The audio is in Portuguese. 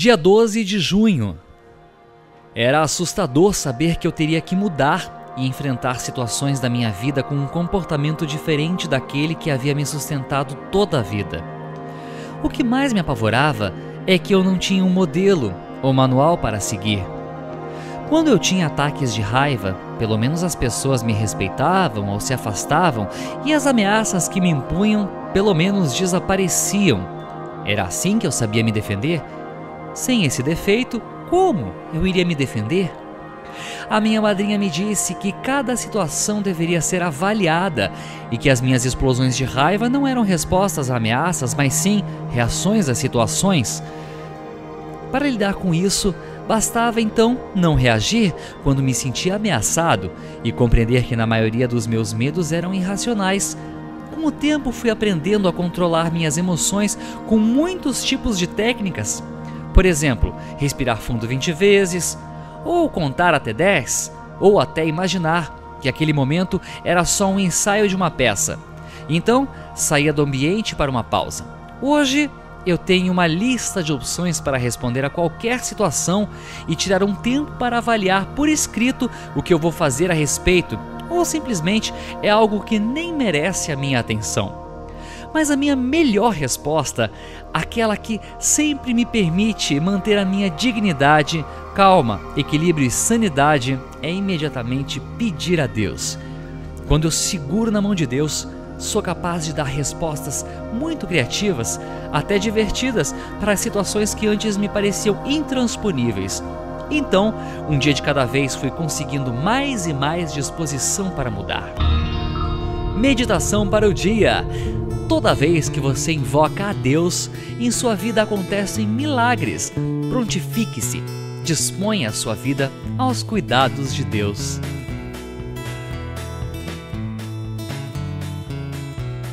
Dia 12 de junho. Era assustador saber que eu teria que mudar e enfrentar situações da minha vida com um comportamento diferente daquele que havia me sustentado toda a vida. O que mais me apavorava é que eu não tinha um modelo ou manual para seguir. Quando eu tinha ataques de raiva, pelo menos as pessoas me respeitavam ou se afastavam e as ameaças que me impunham pelo menos desapareciam. Era assim que eu sabia me defender? Sem esse defeito, como eu iria me defender? A minha madrinha me disse que cada situação deveria ser avaliada e que as minhas explosões de raiva não eram respostas a ameaças, mas sim reações às situações. Para lidar com isso, bastava então não reagir quando me sentia ameaçado e compreender que na maioria dos meus medos eram irracionais. Com o tempo, fui aprendendo a controlar minhas emoções com muitos tipos de técnicas por exemplo, respirar fundo 20 vezes, ou contar até 10, ou até imaginar que aquele momento era só um ensaio de uma peça. Então, saía do ambiente para uma pausa. Hoje, eu tenho uma lista de opções para responder a qualquer situação e tirar um tempo para avaliar por escrito o que eu vou fazer a respeito, ou simplesmente é algo que nem merece a minha atenção. Mas a minha melhor resposta, aquela que sempre me permite manter a minha dignidade, calma, equilíbrio e sanidade, é imediatamente pedir a Deus. Quando eu seguro na mão de Deus, sou capaz de dar respostas muito criativas, até divertidas, para situações que antes me pareciam intransponíveis. Então, um dia de cada vez fui conseguindo mais e mais disposição para mudar. Meditação para o dia. Toda vez que você invoca a Deus, em sua vida acontecem milagres. Prontifique-se, disponha a sua vida aos cuidados de Deus.